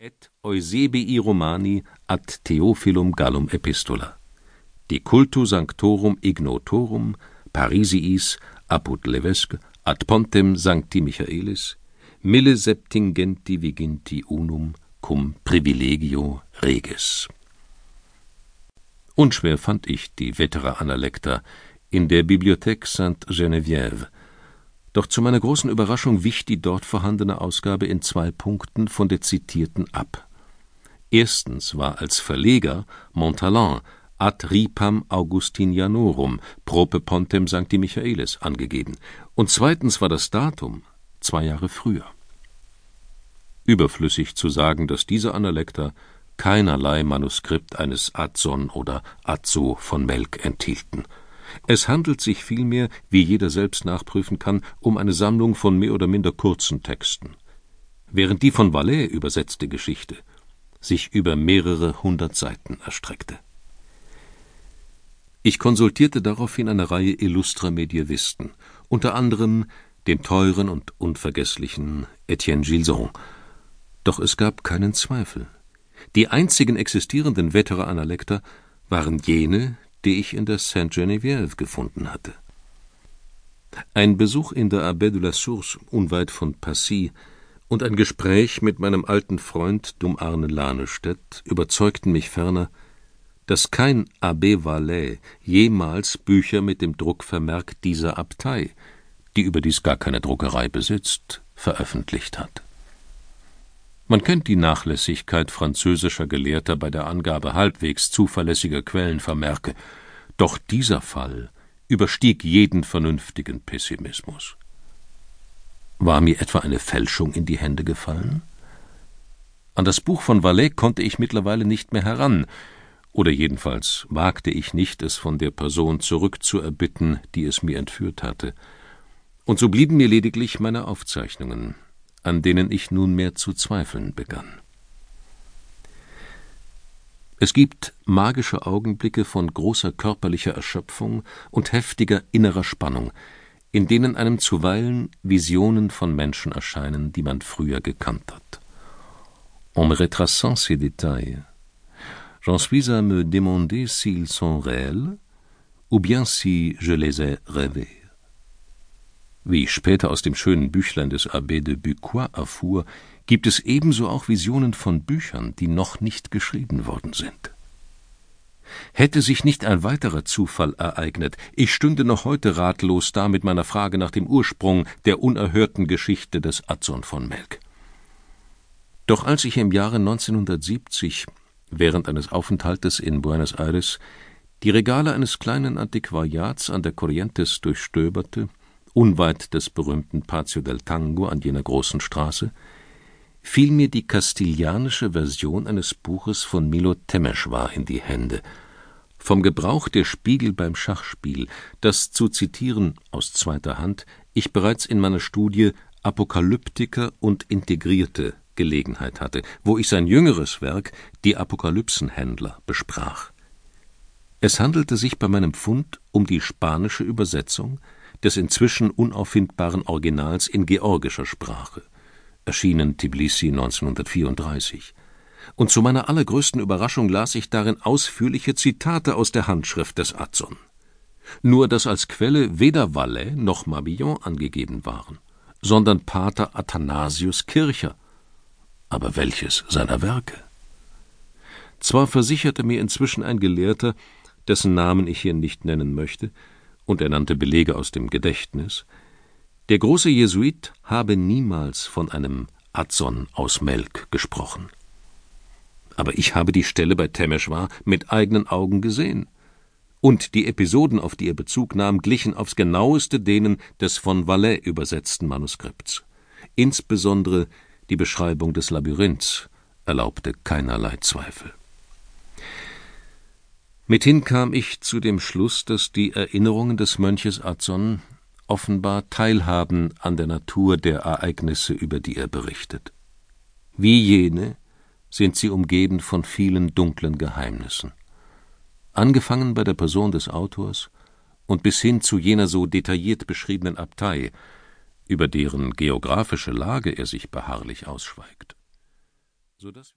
et Eusebii Romani ad Theophilum Gallum Epistola. De cultu sanctorum ignotorum Parisiis apud Levesque ad pontem Sancti Michaelis mille septingenti viginti unum cum privilegio regis. Unschwer fand ich die Vetera Analecta in der Bibliothèque Sainte-Geneviève, doch zu meiner großen Überraschung wich die dort vorhandene Ausgabe in zwei Punkten von der zitierten ab. Erstens war als Verleger Montalon ad ripam Augustinianorum prope pontem Sancti Michaelis angegeben, und zweitens war das Datum zwei Jahre früher. Überflüssig zu sagen, dass diese Analekta keinerlei Manuskript eines Adson oder Azzo von Melk enthielten. Es handelt sich vielmehr, wie jeder selbst nachprüfen kann, um eine Sammlung von mehr oder minder kurzen Texten, während die von Valais übersetzte Geschichte sich über mehrere hundert Seiten erstreckte. Ich konsultierte daraufhin eine Reihe illustrer Medievisten, unter anderem den teuren und unvergesslichen Etienne Gilson. Doch es gab keinen Zweifel. Die einzigen existierenden Vetera Analekta waren jene, die ich in der Sainte-Geneviève gefunden hatte. Ein Besuch in der Abbaye de la Source unweit von Passy und ein Gespräch mit meinem alten Freund Dum Arne Lanestedt überzeugten mich ferner, dass kein Abbé Valais jemals Bücher mit dem Druckvermerk dieser Abtei, die überdies gar keine Druckerei besitzt, veröffentlicht hat. Man kennt die Nachlässigkeit französischer Gelehrter bei der Angabe halbwegs zuverlässiger Quellenvermerke, doch dieser Fall überstieg jeden vernünftigen Pessimismus. War mir etwa eine Fälschung in die Hände gefallen? An das Buch von Valais konnte ich mittlerweile nicht mehr heran, oder jedenfalls wagte ich nicht, es von der Person zurückzuerbitten, die es mir entführt hatte. Und so blieben mir lediglich meine Aufzeichnungen, an denen ich nunmehr zu zweifeln begann. Es gibt magische Augenblicke von großer körperlicher Erschöpfung und heftiger innerer Spannung, in denen einem zuweilen Visionen von Menschen erscheinen, die man früher gekannt hat. En me retraçant ces détails, j'en suis à me demander s'ils sont réels ou bien si je les ai rêvés. Wie ich später aus dem schönen Büchlein des Abbé de Buquois erfuhr, gibt es ebenso auch Visionen von Büchern, die noch nicht geschrieben worden sind. Hätte sich nicht ein weiterer Zufall ereignet, ich stünde noch heute ratlos da mit meiner Frage nach dem Ursprung der unerhörten Geschichte des Adson von Melk. Doch als ich im Jahre 1970 während eines Aufenthaltes in Buenos Aires die Regale eines kleinen Antiquariats an der Corrientes durchstöberte, unweit des berühmten Patio del Tango an jener großen Straße, fiel mir die kastilianische Version eines Buches von Milo Temeshwar in die Hände, vom Gebrauch der Spiegel beim Schachspiel, das zu zitieren aus zweiter Hand ich bereits in meiner Studie Apokalyptiker und Integrierte Gelegenheit hatte, wo ich sein jüngeres Werk Die Apokalypsenhändler besprach. Es handelte sich bei meinem Fund um die spanische Übersetzung des inzwischen unauffindbaren Originals in georgischer Sprache, erschienen Tbilisi 1934. Und zu meiner allergrößten Überraschung las ich darin ausführliche Zitate aus der Handschrift des Adson. Nur dass als Quelle weder Valais noch Mabillon angegeben waren, sondern Pater Athanasius Kircher. Aber welches seiner Werke? Zwar versicherte mir inzwischen ein Gelehrter, dessen Namen ich hier nicht nennen möchte, und er nannte Belege aus dem Gedächtnis, der große Jesuit habe niemals von einem Adson aus Melk gesprochen. Aber ich habe die Stelle bei Temeshwar mit eigenen Augen gesehen. Und die Episoden, auf die er Bezug nahm, glichen aufs genaueste denen des von Valais übersetzten Manuskripts. Insbesondere die Beschreibung des Labyrinths erlaubte keinerlei Zweifel. Mithin kam ich zu dem Schluss, dass die Erinnerungen des Mönches Adson offenbar teilhaben an der Natur der Ereignisse, über die er berichtet. Wie jene sind sie umgeben von vielen dunklen Geheimnissen. Angefangen bei der Person des Autors und bis hin zu jener so detailliert beschriebenen Abtei, über deren geografische Lage er sich beharrlich ausschweigt. so dass